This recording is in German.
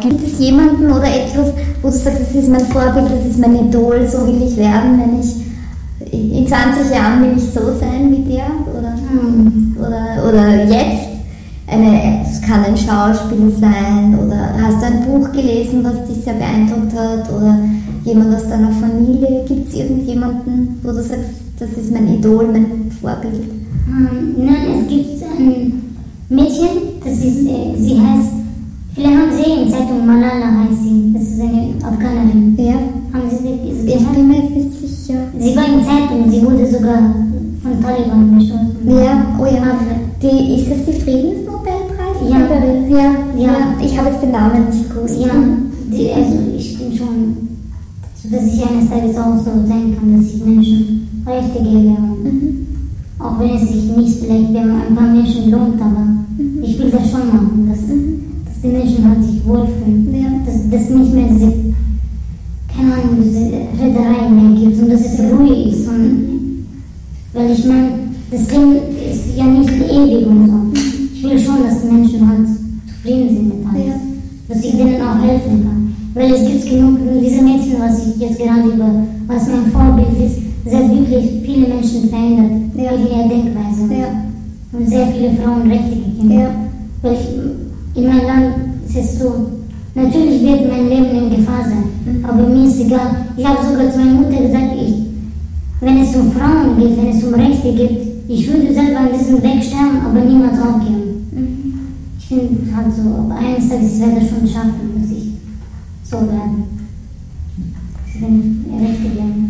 Gibt es jemanden oder etwas, wo du sagst, das ist mein Vorbild, das ist mein Idol, so will ich werden, wenn ich in 20 Jahren will ich so sein wie der? Oder, Mhm. oder, oder jetzt? Eine, es kann ein Schauspiel sein oder hast du ein Buch gelesen, was dich sehr beeindruckt hat oder jemand aus deiner Familie? Gibt es irgendjemanden, wo du sagst, das ist mein Idol, mein Vorbild? Ähm, nein, es gibt ein Mädchen, das ist, äh, sie heißt, viele haben sie in Zeitung Malala heißt sie, das ist eine Afghanerin. Ja, Haben Sie sie sie ich gehört? bin mir nicht sicher. Sie war in Zeitung, sie wurde sogar von Taliban beschossen. Ja, oh ja. Die, ist das die Friedensnobelpreis? Ja. ja. Ja, Ja. Ich habe jetzt den Namen nicht gewusst. Ja, die, also ich bin schon, so dass ich eines Tages auch so sein kann, dass ich Menschen Rechte gebe. Mhm. auch wenn es sich nicht vielleicht bei ein paar Menschen lohnt, aber ich will das schon machen, dass, dass wohlfühlen. Ja. Dass, dass nicht mehr diese, keine Ahnung, diese Rederei mehr gibt und dass es ruhig ist. Und, weil ich meine, das Leben ist ja nicht ewig und so. Ich will schon, dass die Menschen halt zufrieden sind mit alles. Ja. Dass ich denen auch helfen kann. Weil es gibt genug, diese Mädchen, was ich jetzt gerade über, was mein Vorbild ist, sie hat wirklich viele Menschen verändert Ja. in ihrer Denkweise. Ja. Und sehr viele Frauen Rechte gegeben. Ja. Weil ich, in meinem Land es so, natürlich wird mein Leben in Gefahr sein, Mhm. aber mir ist egal. Ich habe sogar zu meiner Mutter gesagt, ich, wenn es um Frauen geht, wenn es um Rechte geht, ich würde selber an diesem Weg sterben, aber niemals aufgeben. Mhm. Ich finde halt so, aber eines Tages werde ich schon schaffen, dass ich so werde. Ich Rechte geben.